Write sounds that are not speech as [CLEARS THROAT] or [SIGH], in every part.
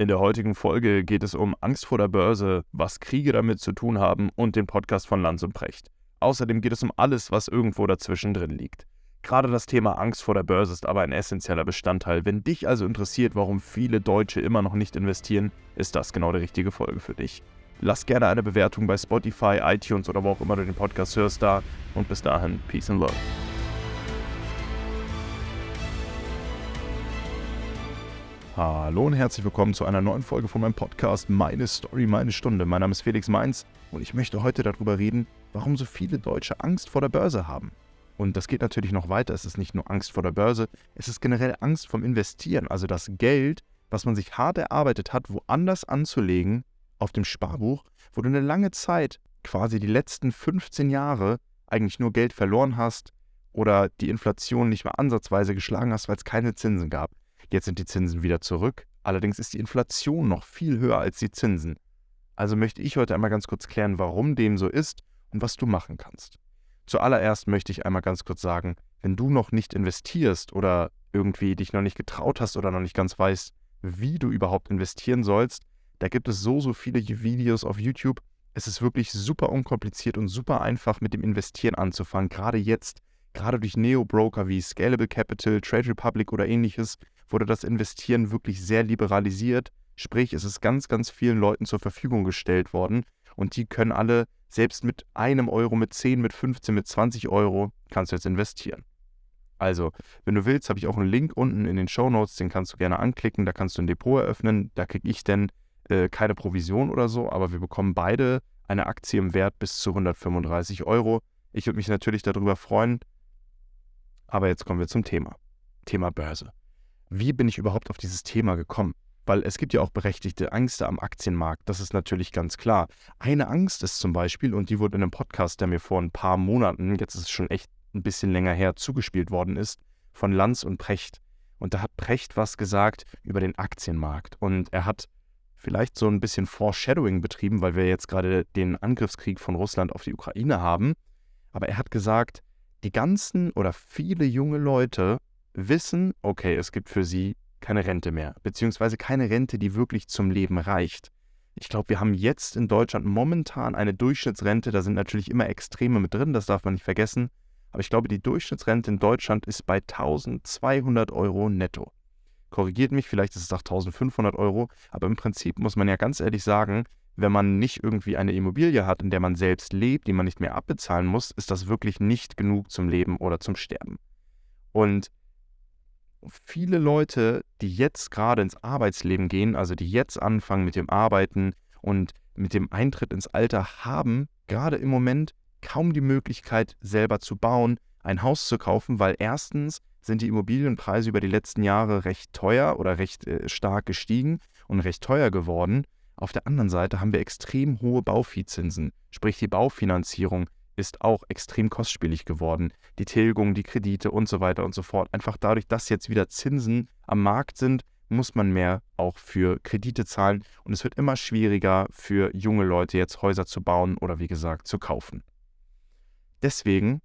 In der heutigen Folge geht es um Angst vor der Börse, was Kriege damit zu tun haben und den Podcast von Lanz und Precht. Außerdem geht es um alles, was irgendwo dazwischen drin liegt. Gerade das Thema Angst vor der Börse ist aber ein essentieller Bestandteil. Wenn dich also interessiert, warum viele Deutsche immer noch nicht investieren, ist das genau die richtige Folge für dich. Lass gerne eine Bewertung bei Spotify, iTunes oder wo auch immer du den Podcast hörst da. Und bis dahin, Peace and Love. Hallo und herzlich willkommen zu einer neuen Folge von meinem Podcast Meine Story, meine Stunde. Mein Name ist Felix Mainz und ich möchte heute darüber reden, warum so viele Deutsche Angst vor der Börse haben. Und das geht natürlich noch weiter. Es ist nicht nur Angst vor der Börse, es ist generell Angst vom Investieren. Also das Geld, was man sich hart erarbeitet hat, woanders anzulegen, auf dem Sparbuch, wo du eine lange Zeit, quasi die letzten 15 Jahre, eigentlich nur Geld verloren hast oder die Inflation nicht mehr ansatzweise geschlagen hast, weil es keine Zinsen gab. Jetzt sind die Zinsen wieder zurück. Allerdings ist die Inflation noch viel höher als die Zinsen. Also möchte ich heute einmal ganz kurz klären, warum dem so ist und was du machen kannst. Zuallererst möchte ich einmal ganz kurz sagen, wenn du noch nicht investierst oder irgendwie dich noch nicht getraut hast oder noch nicht ganz weißt, wie du überhaupt investieren sollst, da gibt es so, so viele Videos auf YouTube. Es ist wirklich super unkompliziert und super einfach mit dem Investieren anzufangen, gerade jetzt, gerade durch Neo-Broker wie Scalable Capital, Trade Republic oder ähnliches, wurde das Investieren wirklich sehr liberalisiert. Sprich, es ist ganz, ganz vielen Leuten zur Verfügung gestellt worden und die können alle, selbst mit einem Euro, mit 10, mit 15, mit 20 Euro, kannst du jetzt investieren. Also, wenn du willst, habe ich auch einen Link unten in den Show Notes, den kannst du gerne anklicken, da kannst du ein Depot eröffnen, da kriege ich dann äh, keine Provision oder so, aber wir bekommen beide eine Aktie im Wert bis zu 135 Euro. Ich würde mich natürlich darüber freuen, aber jetzt kommen wir zum Thema. Thema Börse wie bin ich überhaupt auf dieses Thema gekommen? Weil es gibt ja auch berechtigte Ängste am Aktienmarkt, das ist natürlich ganz klar. Eine Angst ist zum Beispiel, und die wurde in einem Podcast, der mir vor ein paar Monaten, jetzt ist es schon echt ein bisschen länger her, zugespielt worden ist, von Lanz und Precht. Und da hat Precht was gesagt über den Aktienmarkt. Und er hat vielleicht so ein bisschen Foreshadowing betrieben, weil wir jetzt gerade den Angriffskrieg von Russland auf die Ukraine haben. Aber er hat gesagt, die ganzen oder viele junge Leute wissen, okay, es gibt für sie keine Rente mehr, beziehungsweise keine Rente, die wirklich zum Leben reicht. Ich glaube, wir haben jetzt in Deutschland momentan eine Durchschnittsrente, da sind natürlich immer Extreme mit drin, das darf man nicht vergessen, aber ich glaube, die Durchschnittsrente in Deutschland ist bei 1200 Euro netto. Korrigiert mich, vielleicht ist es auch 1500 Euro, aber im Prinzip muss man ja ganz ehrlich sagen, wenn man nicht irgendwie eine Immobilie hat, in der man selbst lebt, die man nicht mehr abbezahlen muss, ist das wirklich nicht genug zum Leben oder zum Sterben. Und viele Leute, die jetzt gerade ins Arbeitsleben gehen, also die jetzt anfangen mit dem Arbeiten und mit dem Eintritt ins Alter, haben gerade im Moment kaum die Möglichkeit, selber zu bauen, ein Haus zu kaufen, weil erstens sind die Immobilienpreise über die letzten Jahre recht teuer oder recht äh, stark gestiegen und recht teuer geworden. Auf der anderen Seite haben wir extrem hohe Bauviehzinsen, sprich die Baufinanzierung ist auch extrem kostspielig geworden. Die Tilgung, die Kredite und so weiter und so fort. Einfach dadurch, dass jetzt wieder Zinsen am Markt sind, muss man mehr auch für Kredite zahlen und es wird immer schwieriger für junge Leute jetzt Häuser zu bauen oder wie gesagt zu kaufen. Deswegen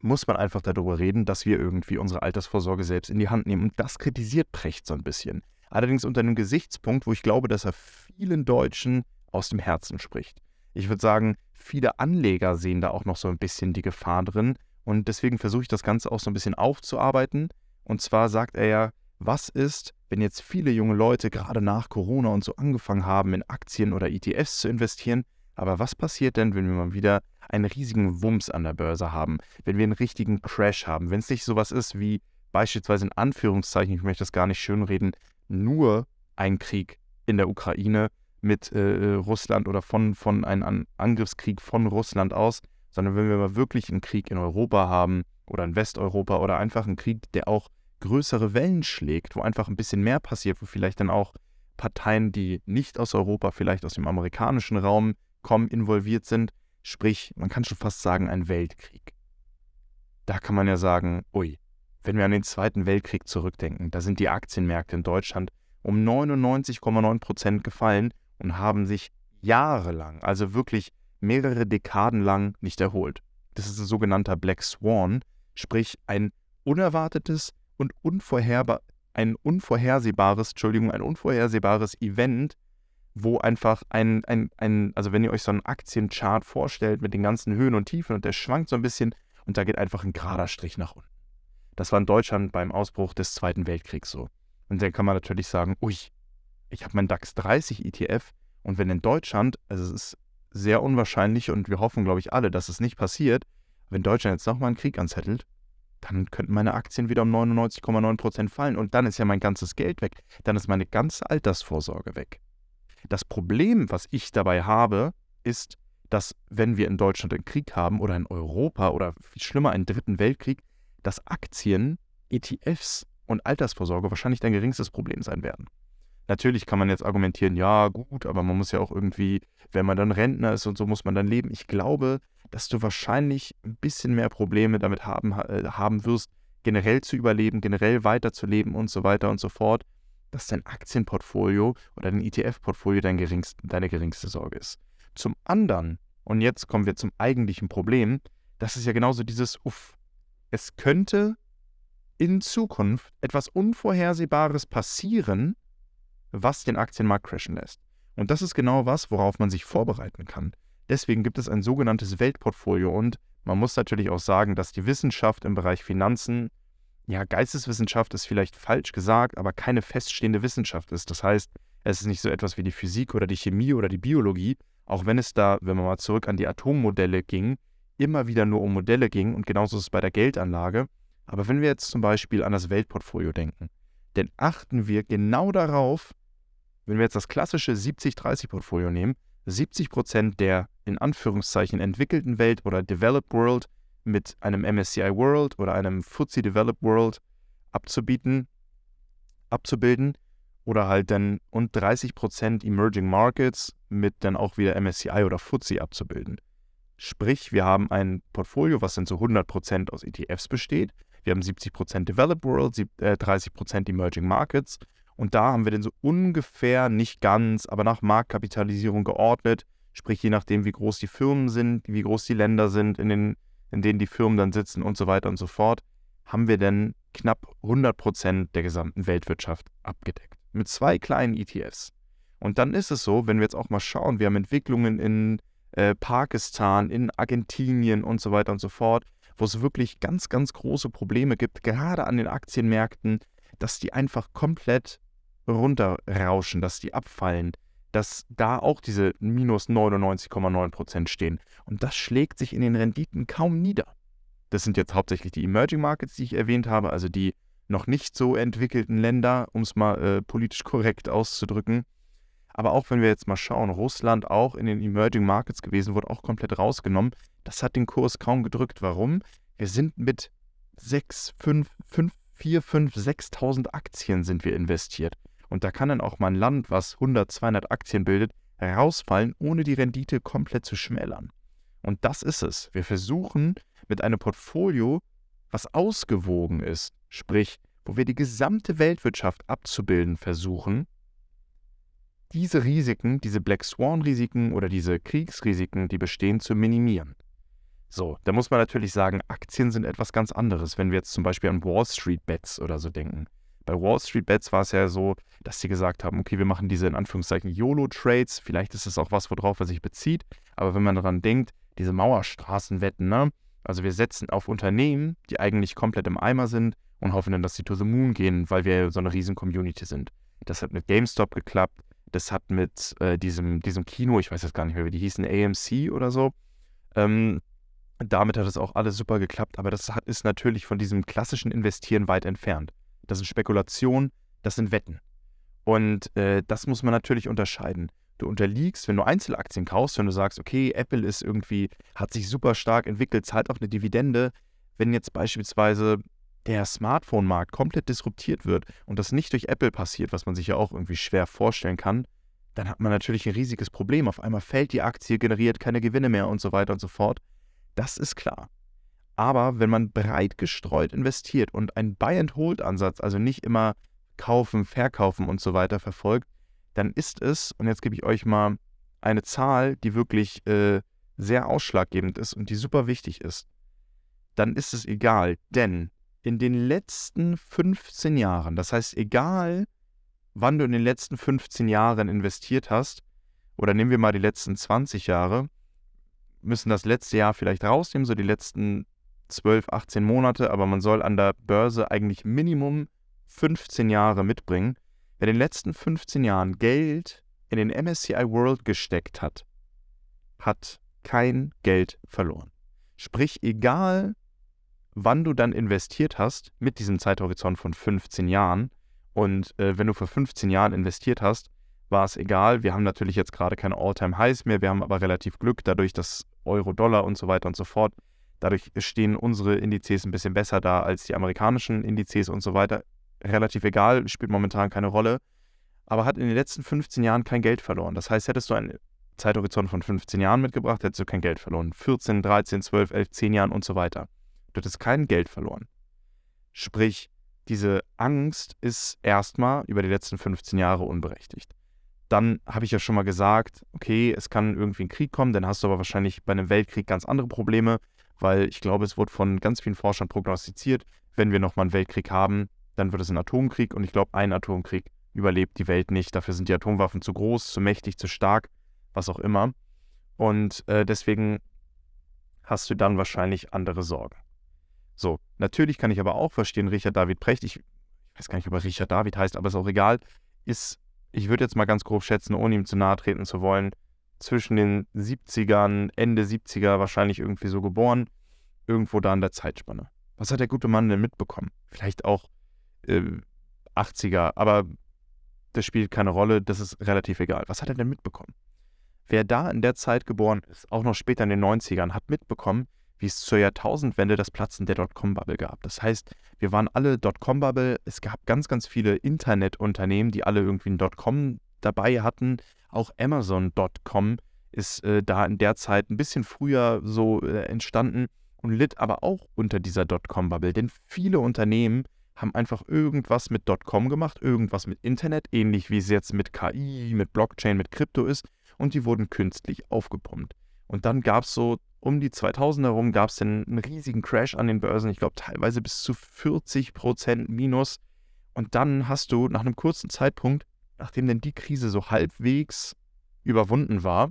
muss man einfach darüber reden, dass wir irgendwie unsere Altersvorsorge selbst in die Hand nehmen. Und das kritisiert Precht so ein bisschen. Allerdings unter einem Gesichtspunkt, wo ich glaube, dass er vielen Deutschen aus dem Herzen spricht. Ich würde sagen, viele Anleger sehen da auch noch so ein bisschen die Gefahr drin. Und deswegen versuche ich das Ganze auch so ein bisschen aufzuarbeiten. Und zwar sagt er ja, was ist, wenn jetzt viele junge Leute gerade nach Corona und so angefangen haben, in Aktien oder ETFs zu investieren? Aber was passiert denn, wenn wir mal wieder einen riesigen Wumms an der Börse haben? Wenn wir einen richtigen Crash haben? Wenn es nicht sowas ist wie beispielsweise in Anführungszeichen, ich möchte das gar nicht schönreden, nur ein Krieg in der Ukraine, mit äh, Russland oder von, von einem Angriffskrieg von Russland aus, sondern wenn wir mal wirklich einen Krieg in Europa haben oder in Westeuropa oder einfach einen Krieg, der auch größere Wellen schlägt, wo einfach ein bisschen mehr passiert, wo vielleicht dann auch Parteien, die nicht aus Europa, vielleicht aus dem amerikanischen Raum kommen, involviert sind. Sprich, man kann schon fast sagen, ein Weltkrieg. Da kann man ja sagen, ui, wenn wir an den Zweiten Weltkrieg zurückdenken, da sind die Aktienmärkte in Deutschland um 99,9 Prozent gefallen und haben sich jahrelang, also wirklich mehrere Dekaden lang nicht erholt. Das ist ein sogenannter Black Swan, sprich ein unerwartetes und unvorherbar, ein unvorhersehbares, Entschuldigung, ein unvorhersehbares Event, wo einfach ein, ein, ein, also wenn ihr euch so einen Aktienchart vorstellt mit den ganzen Höhen und Tiefen und der schwankt so ein bisschen und da geht einfach ein gerader Strich nach unten. Das war in Deutschland beim Ausbruch des Zweiten Weltkriegs so. Und dann kann man natürlich sagen, ui, ich habe meinen DAX 30 ETF und wenn in Deutschland, also es ist sehr unwahrscheinlich und wir hoffen, glaube ich, alle, dass es nicht passiert, wenn Deutschland jetzt nochmal einen Krieg anzettelt, dann könnten meine Aktien wieder um 99,9% fallen und dann ist ja mein ganzes Geld weg. Dann ist meine ganze Altersvorsorge weg. Das Problem, was ich dabei habe, ist, dass wenn wir in Deutschland einen Krieg haben oder in Europa oder viel schlimmer einen dritten Weltkrieg, dass Aktien, ETFs und Altersvorsorge wahrscheinlich dein geringstes Problem sein werden. Natürlich kann man jetzt argumentieren, ja gut, aber man muss ja auch irgendwie, wenn man dann Rentner ist und so, muss man dann leben. Ich glaube, dass du wahrscheinlich ein bisschen mehr Probleme damit haben, äh, haben wirst, generell zu überleben, generell weiterzuleben und so weiter und so fort, dass dein Aktienportfolio oder dein ETF-Portfolio dein geringst, deine geringste Sorge ist. Zum anderen, und jetzt kommen wir zum eigentlichen Problem, das ist ja genauso dieses Uff. Es könnte in Zukunft etwas Unvorhersehbares passieren, was den Aktienmarkt crashen lässt. Und das ist genau was, worauf man sich vorbereiten kann. Deswegen gibt es ein sogenanntes Weltportfolio und man muss natürlich auch sagen, dass die Wissenschaft im Bereich Finanzen, ja, Geisteswissenschaft ist vielleicht falsch gesagt, aber keine feststehende Wissenschaft ist. Das heißt, es ist nicht so etwas wie die Physik oder die Chemie oder die Biologie, auch wenn es da, wenn man mal zurück an die Atommodelle ging, immer wieder nur um Modelle ging und genauso ist es bei der Geldanlage. Aber wenn wir jetzt zum Beispiel an das Weltportfolio denken, dann achten wir genau darauf, wenn wir jetzt das klassische 70-30-Portfolio nehmen, 70% der in Anführungszeichen entwickelten Welt oder Developed World mit einem MSCI World oder einem FTSE Developed World abzubieten, abzubilden oder halt dann und 30% Emerging Markets mit dann auch wieder MSCI oder FTSE abzubilden. Sprich, wir haben ein Portfolio, was dann zu 100% aus ETFs besteht. Wir haben 70% Developed World, 30% äh, Emerging Markets und da haben wir den so ungefähr, nicht ganz, aber nach Marktkapitalisierung geordnet. Sprich, je nachdem, wie groß die Firmen sind, wie groß die Länder sind, in, den, in denen die Firmen dann sitzen und so weiter und so fort, haben wir dann knapp 100 Prozent der gesamten Weltwirtschaft abgedeckt. Mit zwei kleinen ETFs. Und dann ist es so, wenn wir jetzt auch mal schauen, wir haben Entwicklungen in äh, Pakistan, in Argentinien und so weiter und so fort, wo es wirklich ganz, ganz große Probleme gibt, gerade an den Aktienmärkten, dass die einfach komplett runterrauschen, dass die abfallen, dass da auch diese minus 99,9% stehen. Und das schlägt sich in den Renditen kaum nieder. Das sind jetzt hauptsächlich die Emerging Markets, die ich erwähnt habe, also die noch nicht so entwickelten Länder, um es mal äh, politisch korrekt auszudrücken. Aber auch wenn wir jetzt mal schauen, Russland auch in den Emerging Markets gewesen, wurde auch komplett rausgenommen. Das hat den Kurs kaum gedrückt. Warum? Wir sind mit 6, 5, 5, 4, 5, 6.000 Aktien sind wir investiert. Und da kann dann auch mal ein Land, was 100, 200 Aktien bildet, herausfallen, ohne die Rendite komplett zu schmälern. Und das ist es. Wir versuchen mit einem Portfolio, was ausgewogen ist, sprich, wo wir die gesamte Weltwirtschaft abzubilden versuchen, diese Risiken, diese Black Swan-Risiken oder diese Kriegsrisiken, die bestehen, zu minimieren. So, da muss man natürlich sagen, Aktien sind etwas ganz anderes, wenn wir jetzt zum Beispiel an Wall Street Bets oder so denken. Bei Wall Street Bets war es ja so, dass sie gesagt haben, okay, wir machen diese in Anführungszeichen YOLO-Trades. Vielleicht ist es auch was, worauf er sich bezieht. Aber wenn man daran denkt, diese Mauerstraßenwetten, ne? Also wir setzen auf Unternehmen, die eigentlich komplett im Eimer sind und hoffen dann, dass sie to the moon gehen, weil wir so eine riesen Community sind. Das hat mit GameStop geklappt. Das hat mit äh, diesem, diesem Kino, ich weiß jetzt gar nicht mehr, wie die hießen, AMC oder so. Ähm, damit hat es auch alles super geklappt, aber das hat, ist natürlich von diesem klassischen Investieren weit entfernt das sind Spekulationen, das sind Wetten. Und äh, das muss man natürlich unterscheiden. Du unterliegst, wenn du Einzelaktien kaufst, wenn du sagst, okay, Apple ist irgendwie, hat sich super stark entwickelt, zahlt auch eine Dividende. Wenn jetzt beispielsweise der Smartphone-Markt komplett disruptiert wird und das nicht durch Apple passiert, was man sich ja auch irgendwie schwer vorstellen kann, dann hat man natürlich ein riesiges Problem. Auf einmal fällt die Aktie, generiert keine Gewinne mehr und so weiter und so fort. Das ist klar. Aber wenn man breit gestreut investiert und einen Buy-and-Hold-Ansatz, also nicht immer kaufen, verkaufen und so weiter verfolgt, dann ist es, und jetzt gebe ich euch mal eine Zahl, die wirklich äh, sehr ausschlaggebend ist und die super wichtig ist, dann ist es egal, denn in den letzten 15 Jahren, das heißt, egal wann du in den letzten 15 Jahren investiert hast, oder nehmen wir mal die letzten 20 Jahre, müssen das letzte Jahr vielleicht rausnehmen, so die letzten 12, 18 Monate, aber man soll an der Börse eigentlich Minimum 15 Jahre mitbringen. Wer in den letzten 15 Jahren Geld in den MSCI World gesteckt hat, hat kein Geld verloren. Sprich, egal wann du dann investiert hast, mit diesem Zeithorizont von 15 Jahren, und äh, wenn du vor 15 Jahren investiert hast, war es egal. Wir haben natürlich jetzt gerade keine All-Time-Highs mehr, wir haben aber relativ Glück, dadurch, dass Euro, Dollar und so weiter und so fort, dadurch stehen unsere Indizes ein bisschen besser da als die amerikanischen Indizes und so weiter. Relativ egal, spielt momentan keine Rolle, aber hat in den letzten 15 Jahren kein Geld verloren. Das heißt, hättest du einen Zeithorizont von 15 Jahren mitgebracht, hättest du kein Geld verloren. 14, 13, 12, 11, 10 Jahren und so weiter. Du hättest kein Geld verloren. Sprich, diese Angst ist erstmal über die letzten 15 Jahre unberechtigt. Dann habe ich ja schon mal gesagt, okay, es kann irgendwie ein Krieg kommen, dann hast du aber wahrscheinlich bei einem Weltkrieg ganz andere Probleme, weil ich glaube, es wurde von ganz vielen Forschern prognostiziert, wenn wir nochmal einen Weltkrieg haben, dann wird es ein Atomkrieg und ich glaube, ein Atomkrieg überlebt die Welt nicht. Dafür sind die Atomwaffen zu groß, zu mächtig, zu stark, was auch immer. Und äh, deswegen hast du dann wahrscheinlich andere Sorgen. So, natürlich kann ich aber auch verstehen, Richard David Precht, ich weiß gar nicht, ob er Richard David heißt, aber ist auch egal, ist, ich würde jetzt mal ganz grob schätzen, ohne ihm zu nahe treten zu wollen, zwischen den 70ern, Ende 70er wahrscheinlich irgendwie so geboren, irgendwo da in der Zeitspanne. Was hat der gute Mann denn mitbekommen? Vielleicht auch äh, 80er, aber das spielt keine Rolle, das ist relativ egal. Was hat er denn mitbekommen? Wer da in der Zeit geboren ist, auch noch später in den 90ern, hat mitbekommen, wie es zur Jahrtausendwende das Platzen der Dotcom-Bubble gab. Das heißt, wir waren alle Dotcom-Bubble. Es gab ganz, ganz viele Internetunternehmen, die alle irgendwie ein Dotcom dabei hatten. Auch Amazon.com ist äh, da in der Zeit ein bisschen früher so äh, entstanden und litt aber auch unter dieser Dotcom-Bubble. Denn viele Unternehmen haben einfach irgendwas mit Dotcom gemacht, irgendwas mit Internet, ähnlich wie es jetzt mit KI, mit Blockchain, mit Krypto ist. Und die wurden künstlich aufgepumpt. Und dann gab es so um die 2000 herum gab es einen riesigen Crash an den Börsen. Ich glaube teilweise bis zu 40 Prozent Minus. Und dann hast du nach einem kurzen Zeitpunkt, nachdem denn die Krise so halbwegs überwunden war,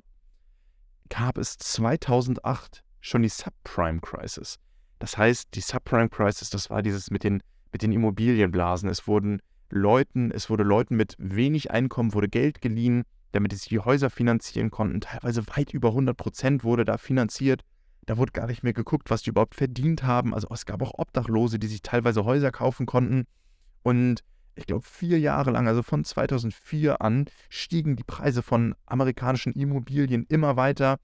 gab es 2008 schon die Subprime Crisis. Das heißt, die Subprime Crisis, das war dieses mit den, mit den Immobilienblasen. Es wurden Leuten, es wurde Leuten mit wenig Einkommen wurde Geld geliehen damit sie die Häuser finanzieren konnten. Teilweise weit über 100 Prozent wurde da finanziert. Da wurde gar nicht mehr geguckt, was die überhaupt verdient haben. Also es gab auch Obdachlose, die sich teilweise Häuser kaufen konnten. Und ich glaube, vier Jahre lang, also von 2004 an, stiegen die Preise von amerikanischen Immobilien immer weiter.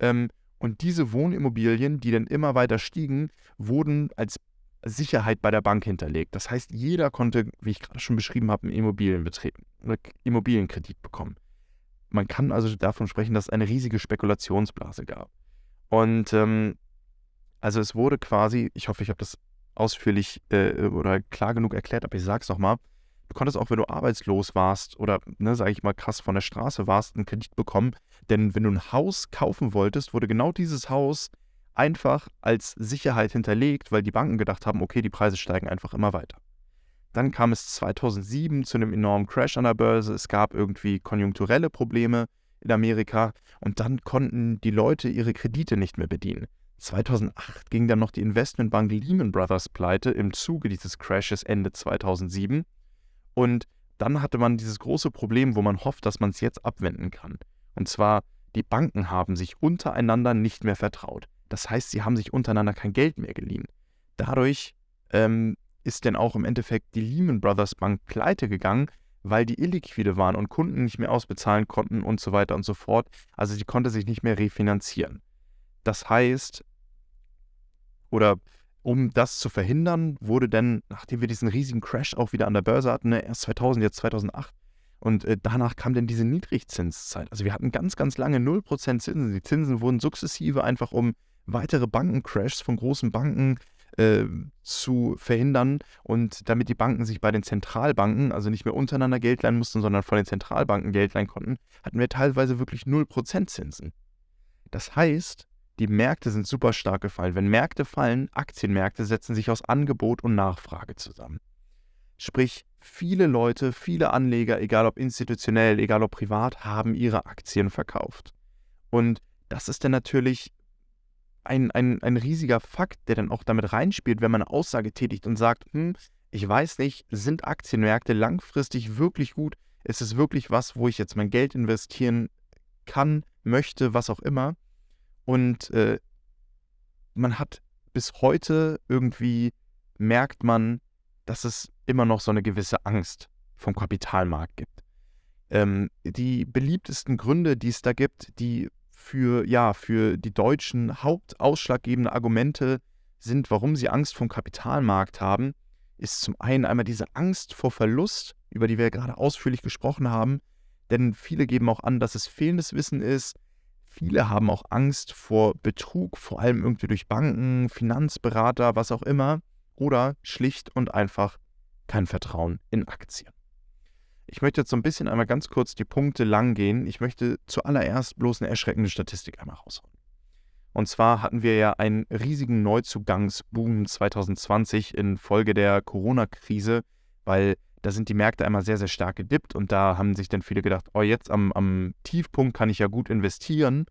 Ähm, und diese Wohnimmobilien, die dann immer weiter stiegen, wurden als Sicherheit bei der Bank hinterlegt. Das heißt, jeder konnte, wie ich gerade schon beschrieben habe, einen Immobilienkredit bekommen. Man kann also davon sprechen, dass es eine riesige Spekulationsblase gab. Und ähm, also es wurde quasi, ich hoffe, ich habe das ausführlich äh, oder klar genug erklärt, aber ich sage es nochmal, du konntest auch, wenn du arbeitslos warst oder, ne, sage ich mal, krass von der Straße warst, einen Kredit bekommen. Denn wenn du ein Haus kaufen wolltest, wurde genau dieses Haus einfach als Sicherheit hinterlegt, weil die Banken gedacht haben, okay, die Preise steigen einfach immer weiter. Dann kam es 2007 zu einem enormen Crash an der Börse. Es gab irgendwie konjunkturelle Probleme in Amerika und dann konnten die Leute ihre Kredite nicht mehr bedienen. 2008 ging dann noch die Investmentbank Lehman Brothers pleite im Zuge dieses Crashes Ende 2007. Und dann hatte man dieses große Problem, wo man hofft, dass man es jetzt abwenden kann. Und zwar, die Banken haben sich untereinander nicht mehr vertraut. Das heißt, sie haben sich untereinander kein Geld mehr geliehen. Dadurch ähm, ist denn auch im Endeffekt die Lehman Brothers Bank pleite gegangen, weil die illiquide waren und Kunden nicht mehr ausbezahlen konnten und so weiter und so fort. Also sie konnte sich nicht mehr refinanzieren. Das heißt, oder um das zu verhindern, wurde dann, nachdem wir diesen riesigen Crash auch wieder an der Börse hatten, ne, erst 2000, jetzt 2008, und äh, danach kam dann diese Niedrigzinszeit. Also wir hatten ganz, ganz lange 0% Zinsen. Die Zinsen wurden sukzessive einfach um weitere Bankencrashs von großen Banken äh, zu verhindern und damit die Banken sich bei den Zentralbanken, also nicht mehr untereinander Geld leihen mussten, sondern von den Zentralbanken Geld leihen konnten, hatten wir teilweise wirklich 0% Zinsen. Das heißt, die Märkte sind super stark gefallen. Wenn Märkte fallen, Aktienmärkte setzen sich aus Angebot und Nachfrage zusammen. Sprich, viele Leute, viele Anleger, egal ob institutionell, egal ob privat, haben ihre Aktien verkauft. Und das ist dann natürlich ein, ein, ein riesiger Fakt, der dann auch damit reinspielt, wenn man eine Aussage tätigt und sagt, hm, ich weiß nicht, sind Aktienmärkte langfristig wirklich gut? Ist es wirklich was, wo ich jetzt mein Geld investieren kann, möchte, was auch immer? Und äh, man hat bis heute irgendwie, merkt man, dass es immer noch so eine gewisse Angst vom Kapitalmarkt gibt. Ähm, die beliebtesten Gründe, die es da gibt, die für, ja, für die Deutschen hauptausschlaggebende Argumente sind, warum sie Angst vom Kapitalmarkt haben, ist zum einen einmal diese Angst vor Verlust, über die wir gerade ausführlich gesprochen haben. Denn viele geben auch an, dass es fehlendes Wissen ist, Viele haben auch Angst vor Betrug, vor allem irgendwie durch Banken, Finanzberater, was auch immer. Oder schlicht und einfach kein Vertrauen in Aktien. Ich möchte jetzt so ein bisschen einmal ganz kurz die Punkte lang gehen. Ich möchte zuallererst bloß eine erschreckende Statistik einmal raushauen. Und zwar hatten wir ja einen riesigen Neuzugangsboom 2020 infolge der Corona-Krise, weil da sind die Märkte einmal sehr, sehr stark gedippt und da haben sich dann viele gedacht, oh, jetzt am, am Tiefpunkt kann ich ja gut investieren.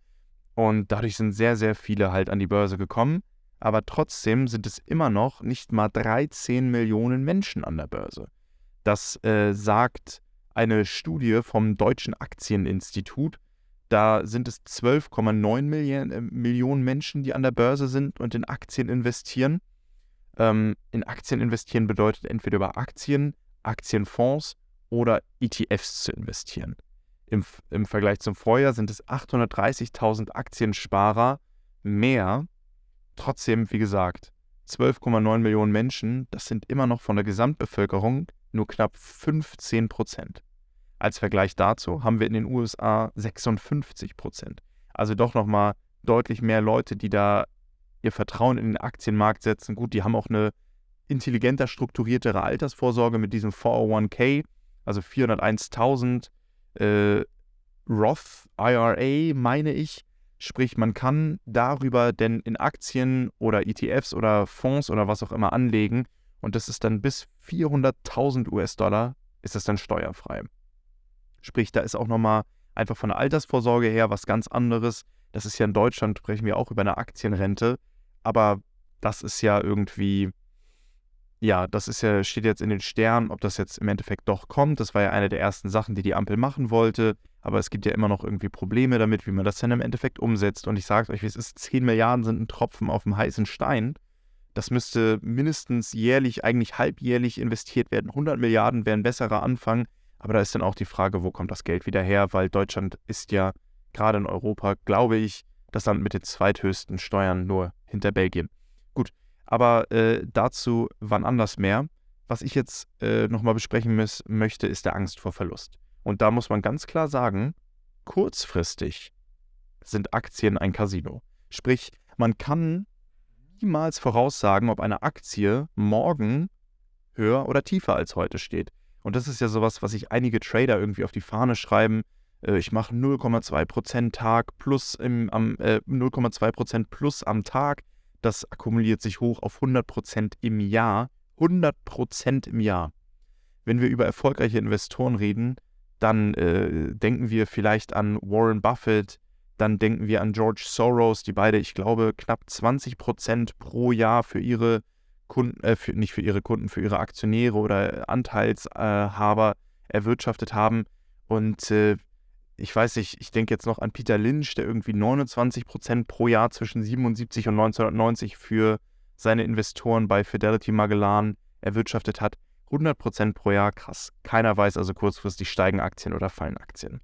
Und dadurch sind sehr, sehr viele halt an die Börse gekommen. Aber trotzdem sind es immer noch nicht mal 13 Millionen Menschen an der Börse. Das äh, sagt eine Studie vom Deutschen Aktieninstitut. Da sind es 12,9 Millionen, äh, Millionen Menschen, die an der Börse sind und in Aktien investieren. Ähm, in Aktien investieren bedeutet entweder über Aktien, Aktienfonds oder ETFs zu investieren. Im, Im Vergleich zum Vorjahr sind es 830.000 Aktiensparer mehr. Trotzdem, wie gesagt, 12,9 Millionen Menschen, das sind immer noch von der Gesamtbevölkerung nur knapp 15 Prozent. Als Vergleich dazu haben wir in den USA 56 Prozent. Also doch nochmal deutlich mehr Leute, die da ihr Vertrauen in den Aktienmarkt setzen. Gut, die haben auch eine intelligenter strukturiertere Altersvorsorge mit diesem 401k, also 401.000 äh, Roth IRA, meine ich. Sprich, man kann darüber denn in Aktien oder ETFs oder Fonds oder was auch immer anlegen und das ist dann bis 400.000 US-Dollar ist das dann steuerfrei. Sprich, da ist auch nochmal einfach von der Altersvorsorge her was ganz anderes. Das ist ja in Deutschland, sprechen wir auch über eine Aktienrente, aber das ist ja irgendwie ja, das ist ja, steht jetzt in den Sternen, ob das jetzt im Endeffekt doch kommt. Das war ja eine der ersten Sachen, die die Ampel machen wollte. Aber es gibt ja immer noch irgendwie Probleme damit, wie man das dann im Endeffekt umsetzt. Und ich sage euch, wie es ist, 10 Milliarden sind ein Tropfen auf dem heißen Stein. Das müsste mindestens jährlich, eigentlich halbjährlich investiert werden. 100 Milliarden wäre ein besserer Anfang. Aber da ist dann auch die Frage, wo kommt das Geld wieder her? Weil Deutschland ist ja gerade in Europa, glaube ich, das Land mit den zweithöchsten Steuern nur hinter Belgien. Aber äh, dazu wann anders mehr. Was ich jetzt äh, nochmal besprechen muss, möchte, ist der Angst vor Verlust. Und da muss man ganz klar sagen, kurzfristig sind Aktien ein Casino. Sprich, man kann niemals voraussagen, ob eine Aktie morgen höher oder tiefer als heute steht. Und das ist ja sowas, was sich einige Trader irgendwie auf die Fahne schreiben. Äh, ich mache 0,2% Tag plus im, am, äh, 0,2% plus am Tag das akkumuliert sich hoch auf 100% im Jahr. 100% im Jahr. Wenn wir über erfolgreiche Investoren reden, dann äh, denken wir vielleicht an Warren Buffett, dann denken wir an George Soros, die beide, ich glaube, knapp 20% pro Jahr für ihre Kunden, äh, für, nicht für ihre Kunden, für ihre Aktionäre oder Anteilshaber erwirtschaftet haben. Und äh, ich weiß nicht, ich denke jetzt noch an Peter Lynch, der irgendwie 29 Prozent pro Jahr zwischen 77 und 1990 für seine Investoren bei Fidelity Magellan erwirtschaftet hat. 100 Prozent pro Jahr, krass. Keiner weiß also kurzfristig steigen Aktien oder fallen Aktien.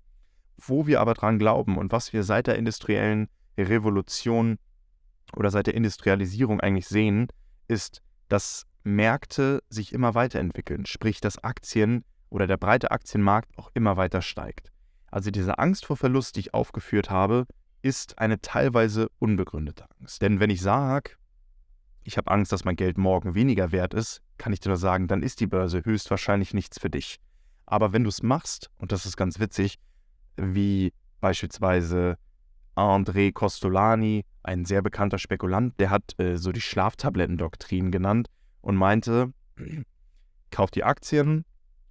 Wo wir aber dran glauben und was wir seit der industriellen Revolution oder seit der Industrialisierung eigentlich sehen, ist, dass Märkte sich immer weiterentwickeln, sprich, dass Aktien oder der breite Aktienmarkt auch immer weiter steigt. Also diese Angst vor Verlust, die ich aufgeführt habe, ist eine teilweise unbegründete Angst. Denn wenn ich sage, ich habe Angst, dass mein Geld morgen weniger wert ist, kann ich dir nur sagen, dann ist die Börse höchstwahrscheinlich nichts für dich. Aber wenn du es machst, und das ist ganz witzig, wie beispielsweise André Costolani, ein sehr bekannter Spekulant, der hat äh, so die Schlaftablettendoktrin genannt und meinte, [CLEARS THROAT] kauf die Aktien,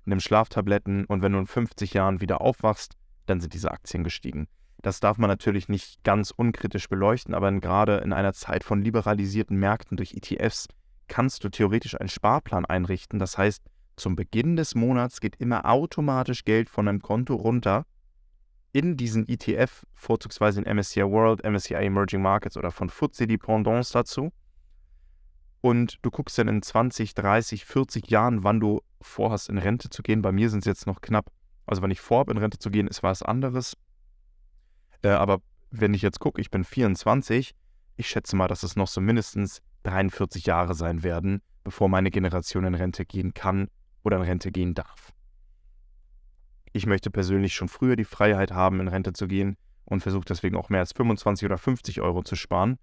nimm Schlaftabletten und wenn du in 50 Jahren wieder aufwachst, dann sind diese Aktien gestiegen. Das darf man natürlich nicht ganz unkritisch beleuchten, aber gerade in einer Zeit von liberalisierten Märkten durch ETFs kannst du theoretisch einen Sparplan einrichten. Das heißt, zum Beginn des Monats geht immer automatisch Geld von deinem Konto runter in diesen ETF, vorzugsweise in MSCI World, MSCI Emerging Markets oder von FTSE die Pendants dazu. Und du guckst dann in 20, 30, 40 Jahren, wann du vorhast, in Rente zu gehen. Bei mir sind es jetzt noch knapp, also wenn ich vorhabe, in Rente zu gehen, ist was anderes. Äh, aber wenn ich jetzt gucke, ich bin 24, ich schätze mal, dass es noch so mindestens 43 Jahre sein werden, bevor meine Generation in Rente gehen kann oder in Rente gehen darf. Ich möchte persönlich schon früher die Freiheit haben, in Rente zu gehen und versuche deswegen auch mehr als 25 oder 50 Euro zu sparen.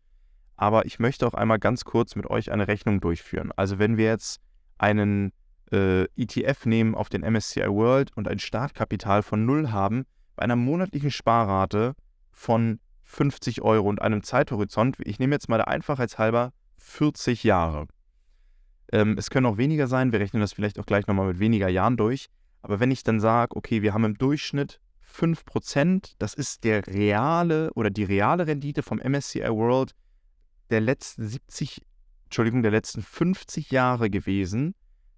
Aber ich möchte auch einmal ganz kurz mit euch eine Rechnung durchführen. Also wenn wir jetzt einen äh, ETF nehmen auf den MSCI World und ein Startkapital von null haben, bei einer monatlichen Sparrate von 50 Euro und einem Zeithorizont, ich nehme jetzt mal der Einfachheitshalber 40 Jahre. Ähm, es können auch weniger sein, wir rechnen das vielleicht auch gleich nochmal mit weniger Jahren durch. Aber wenn ich dann sage, okay, wir haben im Durchschnitt 5%, das ist der reale oder die reale Rendite vom MSCI World der letzten 70, Entschuldigung, der letzten 50 Jahre gewesen.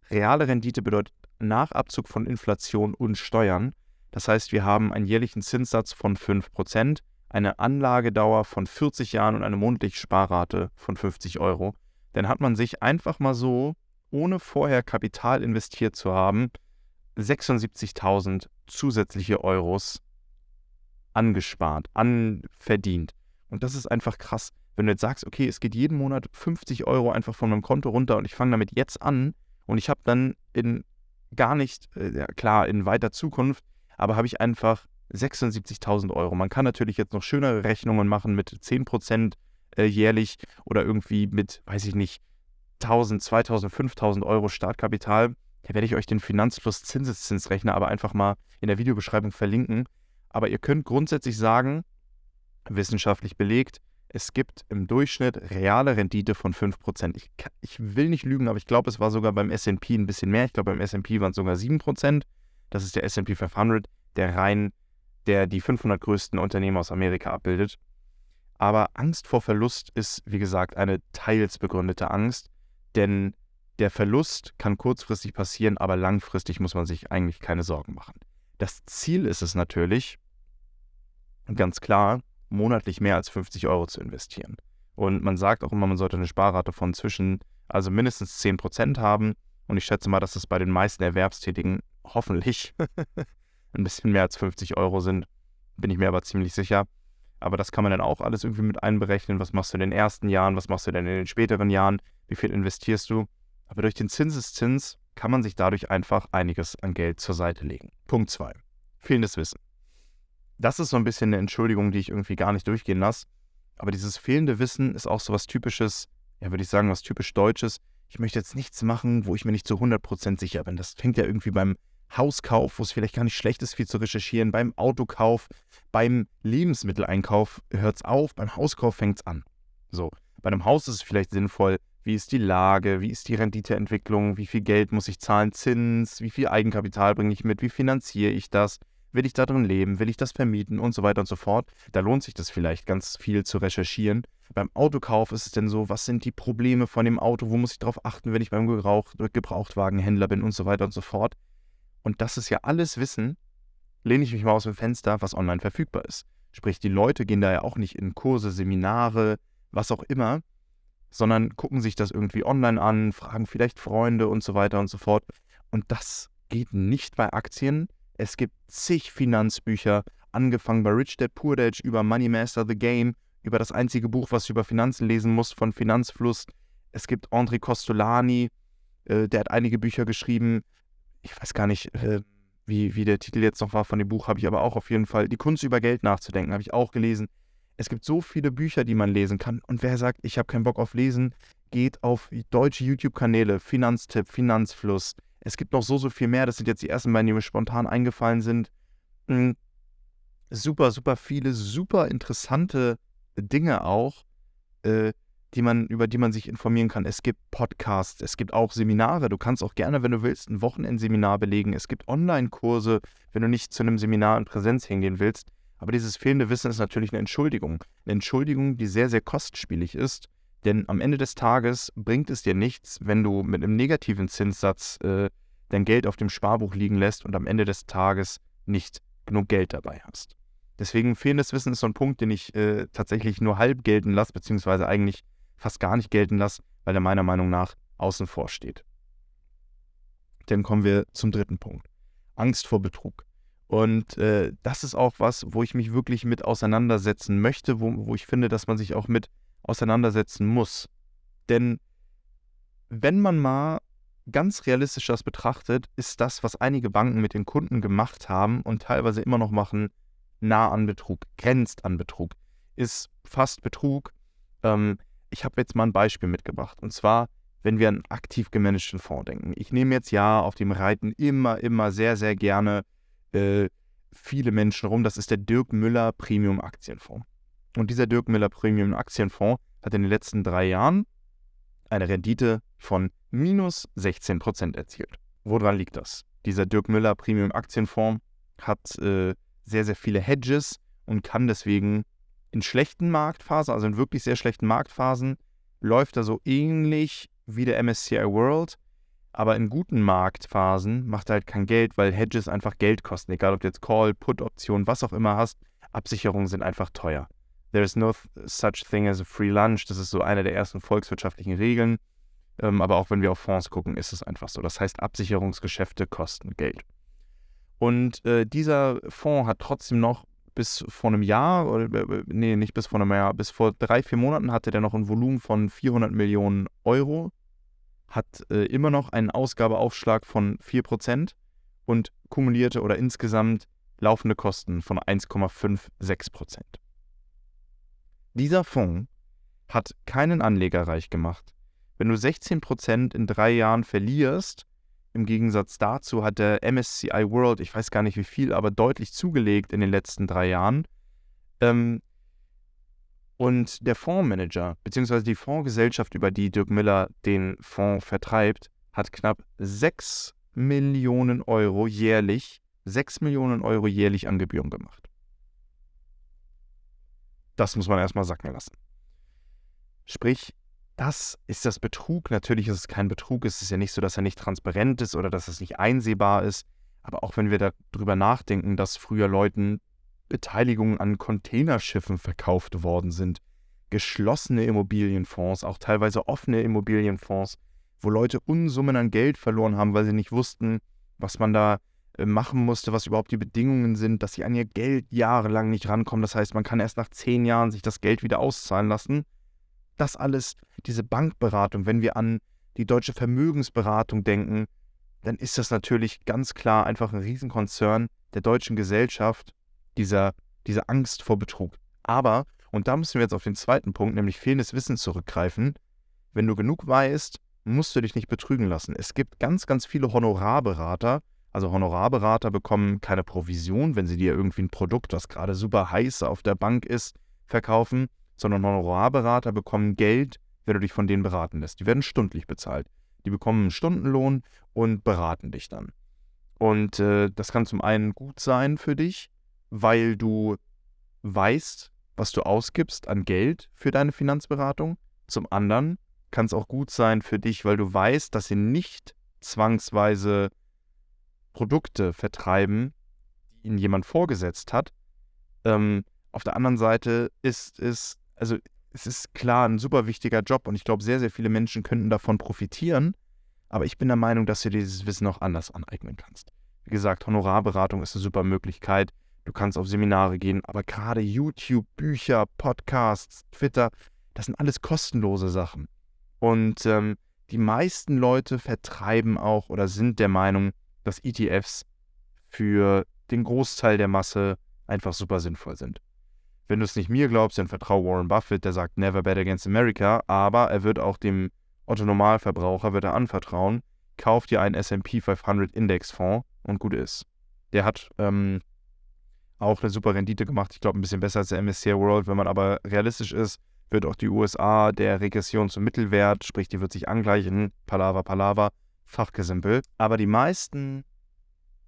Reale Rendite bedeutet nach Abzug von Inflation und Steuern. Das heißt, wir haben einen jährlichen Zinssatz von 5%, eine Anlagedauer von 40 Jahren und eine monatliche Sparrate von 50 Euro. Dann hat man sich einfach mal so, ohne vorher Kapital investiert zu haben, 76.000 zusätzliche Euros angespart, anverdient. Und das ist einfach krass. Wenn du jetzt sagst, okay, es geht jeden Monat 50 Euro einfach von meinem Konto runter und ich fange damit jetzt an und ich habe dann in gar nicht, äh, klar, in weiter Zukunft, aber habe ich einfach 76.000 Euro. Man kann natürlich jetzt noch schönere Rechnungen machen mit 10% äh, jährlich oder irgendwie mit, weiß ich nicht, 1000, 2000, 5000 Euro Startkapital. Da werde ich euch den Finanzfluss Zinseszinsrechner aber einfach mal in der Videobeschreibung verlinken. Aber ihr könnt grundsätzlich sagen, wissenschaftlich belegt, es gibt im Durchschnitt reale Rendite von 5%. Ich, ich will nicht lügen, aber ich glaube, es war sogar beim SP ein bisschen mehr. Ich glaube, beim SP waren es sogar 7%. Das ist der SP 500, der rein, der die 500 größten Unternehmen aus Amerika abbildet. Aber Angst vor Verlust ist, wie gesagt, eine teils begründete Angst, denn der Verlust kann kurzfristig passieren, aber langfristig muss man sich eigentlich keine Sorgen machen. Das Ziel ist es natürlich, ganz klar, monatlich mehr als 50 Euro zu investieren. Und man sagt auch immer, man sollte eine Sparrate von zwischen, also mindestens 10% haben. Und ich schätze mal, dass es bei den meisten Erwerbstätigen hoffentlich [LAUGHS] ein bisschen mehr als 50 Euro sind. Bin ich mir aber ziemlich sicher. Aber das kann man dann auch alles irgendwie mit einberechnen. Was machst du in den ersten Jahren? Was machst du denn in den späteren Jahren? Wie viel investierst du? Aber durch den Zinseszins kann man sich dadurch einfach einiges an Geld zur Seite legen. Punkt 2. Fehlendes Wissen. Das ist so ein bisschen eine Entschuldigung, die ich irgendwie gar nicht durchgehen lasse. Aber dieses fehlende Wissen ist auch so was Typisches, ja, würde ich sagen, was typisch Deutsches. Ich möchte jetzt nichts machen, wo ich mir nicht zu 100% sicher bin. Das fängt ja irgendwie beim Hauskauf, wo es vielleicht gar nicht schlecht ist, viel zu recherchieren, beim Autokauf, beim Lebensmitteleinkauf hört es auf, beim Hauskauf fängt es an. So, bei einem Haus ist es vielleicht sinnvoll, wie ist die Lage? Wie ist die Renditeentwicklung? Wie viel Geld muss ich zahlen? Zins? Wie viel Eigenkapital bringe ich mit? Wie finanziere ich das? Will ich da drin leben? Will ich das vermieten? Und so weiter und so fort. Da lohnt sich das vielleicht ganz viel zu recherchieren. Beim Autokauf ist es denn so, was sind die Probleme von dem Auto? Wo muss ich darauf achten, wenn ich beim Gebrauch Gebrauchtwagenhändler bin und so weiter und so fort. Und das ist ja alles Wissen, lehne ich mich mal aus dem Fenster, was online verfügbar ist. Sprich, die Leute gehen da ja auch nicht in Kurse, Seminare, was auch immer, sondern gucken sich das irgendwie online an, fragen vielleicht Freunde und so weiter und so fort. Und das geht nicht bei Aktien. Es gibt zig Finanzbücher, angefangen bei Rich Dad Poor Dad über Money Master the Game, über das einzige Buch, was du über Finanzen lesen musst, von Finanzfluss. Es gibt André Costolani, äh, der hat einige Bücher geschrieben. Ich weiß gar nicht, äh, wie, wie der Titel jetzt noch war von dem Buch, habe ich aber auch auf jeden Fall. Die Kunst über Geld nachzudenken, habe ich auch gelesen. Es gibt so viele Bücher, die man lesen kann. Und wer sagt, ich habe keinen Bock auf Lesen, geht auf deutsche YouTube-Kanäle, Finanztipp, Finanzfluss. Es gibt noch so, so viel mehr. Das sind jetzt die ersten beiden, die mir spontan eingefallen sind. Hm. super, super viele, super interessante Dinge auch, äh, die man, über die man sich informieren kann. Es gibt Podcasts, es gibt auch Seminare. Du kannst auch gerne, wenn du willst, ein Wochenendseminar belegen. Es gibt Online-Kurse, wenn du nicht zu einem Seminar in Präsenz hingehen willst. Aber dieses fehlende Wissen ist natürlich eine Entschuldigung. Eine Entschuldigung, die sehr, sehr kostspielig ist. Denn am Ende des Tages bringt es dir nichts, wenn du mit einem negativen Zinssatz äh, dein Geld auf dem Sparbuch liegen lässt und am Ende des Tages nicht genug Geld dabei hast. Deswegen fehlendes Wissen ist so ein Punkt, den ich äh, tatsächlich nur halb gelten lasse, beziehungsweise eigentlich fast gar nicht gelten lasse, weil er meiner Meinung nach außen vor steht. Dann kommen wir zum dritten Punkt. Angst vor Betrug. Und äh, das ist auch was, wo ich mich wirklich mit auseinandersetzen möchte, wo, wo ich finde, dass man sich auch mit auseinandersetzen muss. Denn wenn man mal ganz realistisch das betrachtet, ist das, was einige Banken mit den Kunden gemacht haben und teilweise immer noch machen, nah an Betrug, grenzt an Betrug, ist fast Betrug. Ähm, ich habe jetzt mal ein Beispiel mitgebracht. Und zwar, wenn wir an aktiv gemanagten Fonds denken. Ich nehme jetzt ja auf dem Reiten immer, immer sehr, sehr gerne äh, viele Menschen rum. Das ist der Dirk Müller Premium Aktienfonds. Und dieser Dirk Müller Premium Aktienfonds hat in den letzten drei Jahren eine Rendite von minus 16% erzielt. Woran liegt das? Dieser Dirk Müller Premium Aktienfonds hat äh, sehr, sehr viele Hedges und kann deswegen in schlechten Marktphasen, also in wirklich sehr schlechten Marktphasen, läuft er so ähnlich wie der MSCI World, aber in guten Marktphasen macht er halt kein Geld, weil Hedges einfach Geld kosten. Egal ob du jetzt Call, Put-Option, was auch immer hast, Absicherungen sind einfach teuer. There is no such thing as a free lunch. Das ist so eine der ersten volkswirtschaftlichen Regeln. Ähm, aber auch wenn wir auf Fonds gucken, ist es einfach so. Das heißt, Absicherungsgeschäfte kosten Geld. Und äh, dieser Fonds hat trotzdem noch bis vor einem Jahr, oder, äh, nee, nicht bis vor einem Jahr, bis vor drei, vier Monaten hatte der noch ein Volumen von 400 Millionen Euro, hat äh, immer noch einen Ausgabeaufschlag von 4% und kumulierte oder insgesamt laufende Kosten von 1,56%. Dieser Fonds hat keinen Anleger reich gemacht. Wenn du 16% in drei Jahren verlierst, im Gegensatz dazu hat der MSCI World, ich weiß gar nicht wie viel, aber deutlich zugelegt in den letzten drei Jahren. Ähm, und der Fondsmanager, beziehungsweise die Fondsgesellschaft, über die Dirk Miller den Fonds vertreibt, hat knapp 6 Millionen Euro jährlich, 6 Millionen Euro jährlich an Gebühren gemacht. Das muss man erstmal sacken lassen. Sprich, das ist das Betrug. Natürlich ist es kein Betrug. Es ist ja nicht so, dass er nicht transparent ist oder dass es nicht einsehbar ist. Aber auch wenn wir darüber nachdenken, dass früher Leuten Beteiligungen an Containerschiffen verkauft worden sind, geschlossene Immobilienfonds, auch teilweise offene Immobilienfonds, wo Leute Unsummen an Geld verloren haben, weil sie nicht wussten, was man da machen musste, was überhaupt die Bedingungen sind, dass sie an ihr Geld jahrelang nicht rankommen. Das heißt, man kann erst nach zehn Jahren sich das Geld wieder auszahlen lassen das alles, diese Bankberatung, wenn wir an die deutsche Vermögensberatung denken, dann ist das natürlich ganz klar einfach ein Riesenkonzern der deutschen Gesellschaft, dieser, diese Angst vor Betrug. Aber, und da müssen wir jetzt auf den zweiten Punkt, nämlich fehlendes Wissen zurückgreifen, wenn du genug weißt, musst du dich nicht betrügen lassen. Es gibt ganz, ganz viele Honorarberater, also Honorarberater bekommen keine Provision, wenn sie dir irgendwie ein Produkt, das gerade super heiß auf der Bank ist, verkaufen, sondern Honorarberater bekommen Geld, wenn du dich von denen beraten lässt. Die werden stündlich bezahlt. Die bekommen einen Stundenlohn und beraten dich dann. Und äh, das kann zum einen gut sein für dich, weil du weißt, was du ausgibst an Geld für deine Finanzberatung. Zum anderen kann es auch gut sein für dich, weil du weißt, dass sie nicht zwangsweise Produkte vertreiben, die ihnen jemand vorgesetzt hat. Ähm, auf der anderen Seite ist es also es ist klar ein super wichtiger Job und ich glaube, sehr, sehr viele Menschen könnten davon profitieren. Aber ich bin der Meinung, dass du dieses Wissen auch anders aneignen kannst. Wie gesagt, Honorarberatung ist eine super Möglichkeit. Du kannst auf Seminare gehen, aber gerade YouTube, Bücher, Podcasts, Twitter, das sind alles kostenlose Sachen. Und ähm, die meisten Leute vertreiben auch oder sind der Meinung, dass ETFs für den Großteil der Masse einfach super sinnvoll sind. Wenn du es nicht mir glaubst, dann vertraue Warren Buffett, der sagt Never bet against America, aber er wird auch dem Otto Normalverbraucher wird er anvertrauen, kauf dir einen S&P 500 Indexfonds und gut ist. Der hat ähm, auch eine super Rendite gemacht. Ich glaube, ein bisschen besser als der MSCI World. Wenn man aber realistisch ist, wird auch die USA der Regression zum Mittelwert, sprich, die wird sich angleichen. Palava, Palava, Fachgesimpel. Aber die meisten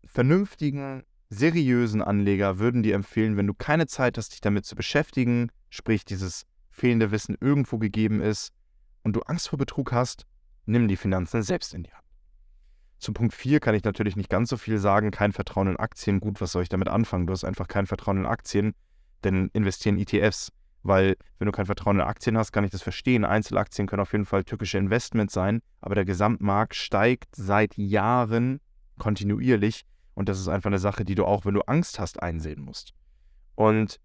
vernünftigen, seriösen Anleger würden dir empfehlen, wenn du keine Zeit hast, dich damit zu beschäftigen, sprich, dieses fehlende Wissen irgendwo gegeben ist und du Angst vor Betrug hast, nimm die Finanzen selbst in die Hand. Zu Punkt 4 kann ich natürlich nicht ganz so viel sagen. Kein Vertrauen in Aktien. Gut, was soll ich damit anfangen? Du hast einfach kein Vertrauen in Aktien, denn investieren ETFs. Weil, wenn du kein Vertrauen in Aktien hast, kann ich das verstehen. Einzelaktien können auf jeden Fall tückische Investments sein, aber der Gesamtmarkt steigt seit Jahren kontinuierlich und das ist einfach eine Sache, die du auch, wenn du Angst hast, einsehen musst. Und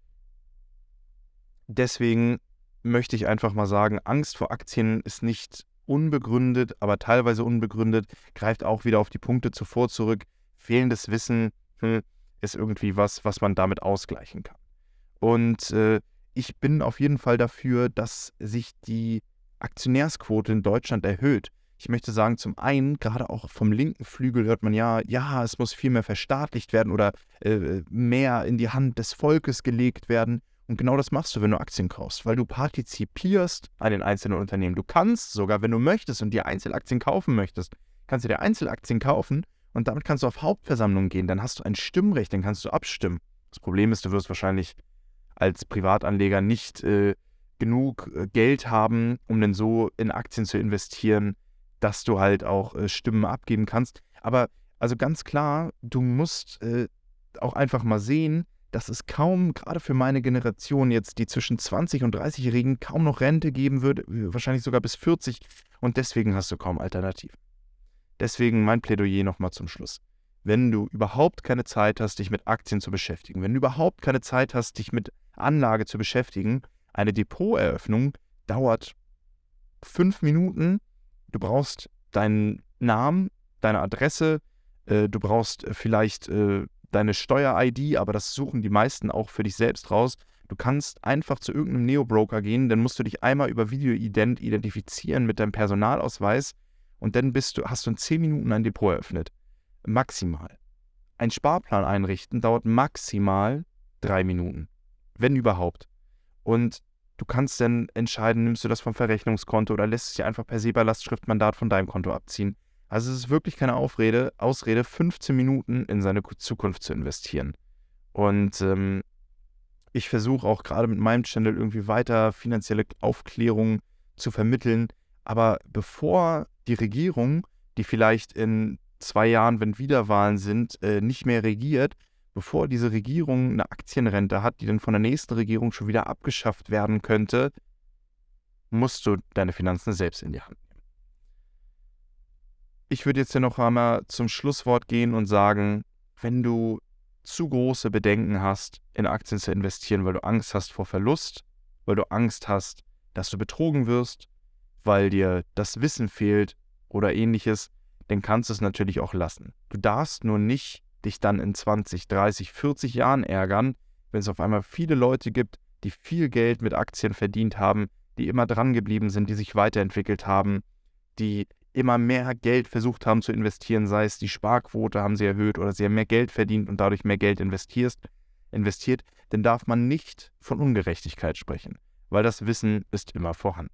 deswegen möchte ich einfach mal sagen, Angst vor Aktien ist nicht unbegründet, aber teilweise unbegründet, greift auch wieder auf die Punkte zuvor zurück. Fehlendes Wissen hm, ist irgendwie was, was man damit ausgleichen kann. Und äh, ich bin auf jeden Fall dafür, dass sich die Aktionärsquote in Deutschland erhöht. Ich möchte sagen, zum einen, gerade auch vom linken Flügel hört man ja, ja, es muss viel mehr verstaatlicht werden oder äh, mehr in die Hand des Volkes gelegt werden. Und genau das machst du, wenn du Aktien kaufst, weil du partizipierst an den einzelnen Unternehmen. Du kannst sogar, wenn du möchtest und dir Einzelaktien kaufen möchtest, kannst du dir Einzelaktien kaufen und damit kannst du auf Hauptversammlungen gehen. Dann hast du ein Stimmrecht, dann kannst du abstimmen. Das Problem ist, du wirst wahrscheinlich als Privatanleger nicht äh, genug äh, Geld haben, um dann so in Aktien zu investieren, dass du halt auch äh, Stimmen abgeben kannst. Aber also ganz klar, du musst äh, auch einfach mal sehen, dass es kaum, gerade für meine Generation jetzt, die zwischen 20 und 30-Jährigen, kaum noch Rente geben würde, wahrscheinlich sogar bis 40. Und deswegen hast du kaum Alternativen. Deswegen mein Plädoyer nochmal zum Schluss. Wenn du überhaupt keine Zeit hast, dich mit Aktien zu beschäftigen, wenn du überhaupt keine Zeit hast, dich mit Anlage zu beschäftigen, eine Depoteröffnung dauert fünf Minuten. Du brauchst deinen Namen, deine Adresse, äh, du brauchst äh, vielleicht äh, deine Steuer-ID, aber das suchen die meisten auch für dich selbst raus. Du kannst einfach zu irgendeinem Neo-Broker gehen, dann musst du dich einmal über Videoident identifizieren mit deinem Personalausweis und dann bist du, hast du in 10 Minuten ein Depot eröffnet. Maximal. Ein Sparplan einrichten dauert maximal drei Minuten, wenn überhaupt. Und du kannst dann entscheiden, nimmst du das vom Verrechnungskonto oder lässt es dir einfach per SEPA-Lastschriftmandat von deinem Konto abziehen. Also es ist wirklich keine Aufrede, Ausrede, 15 Minuten in seine Zukunft zu investieren. Und ähm, ich versuche auch gerade mit meinem Channel irgendwie weiter finanzielle Aufklärung zu vermitteln. Aber bevor die Regierung, die vielleicht in zwei Jahren, wenn Wiederwahlen sind, äh, nicht mehr regiert, bevor diese Regierung eine Aktienrente hat, die dann von der nächsten Regierung schon wieder abgeschafft werden könnte, musst du deine Finanzen selbst in die Hand ich würde jetzt ja noch einmal zum Schlusswort gehen und sagen, wenn du zu große Bedenken hast, in Aktien zu investieren, weil du Angst hast vor Verlust, weil du Angst hast, dass du betrogen wirst, weil dir das Wissen fehlt oder ähnliches, dann kannst du es natürlich auch lassen. Du darfst nur nicht dich dann in 20, 30, 40 Jahren ärgern, wenn es auf einmal viele Leute gibt, die viel Geld mit Aktien verdient haben, die immer dran geblieben sind, die sich weiterentwickelt haben, die immer mehr Geld versucht haben zu investieren, sei es die Sparquote haben sie erhöht oder sie haben mehr Geld verdient und dadurch mehr Geld investiert, investiert, dann darf man nicht von Ungerechtigkeit sprechen, weil das Wissen ist immer vorhanden.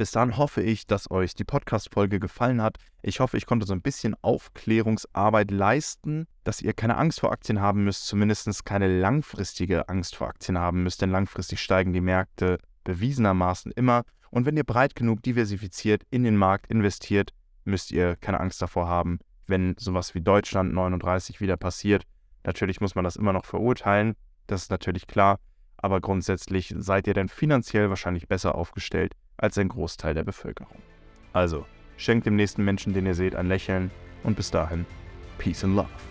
Bis dann hoffe ich, dass euch die Podcast-Folge gefallen hat. Ich hoffe, ich konnte so ein bisschen Aufklärungsarbeit leisten, dass ihr keine Angst vor Aktien haben müsst, zumindest keine langfristige Angst vor Aktien haben müsst, denn langfristig steigen die Märkte bewiesenermaßen immer und wenn ihr breit genug diversifiziert in den Markt investiert, müsst ihr keine Angst davor haben, wenn sowas wie Deutschland 39 wieder passiert. Natürlich muss man das immer noch verurteilen, das ist natürlich klar, aber grundsätzlich seid ihr dann finanziell wahrscheinlich besser aufgestellt als ein Großteil der Bevölkerung. Also, schenkt dem nächsten Menschen, den ihr seht, ein Lächeln und bis dahin, Peace and Love.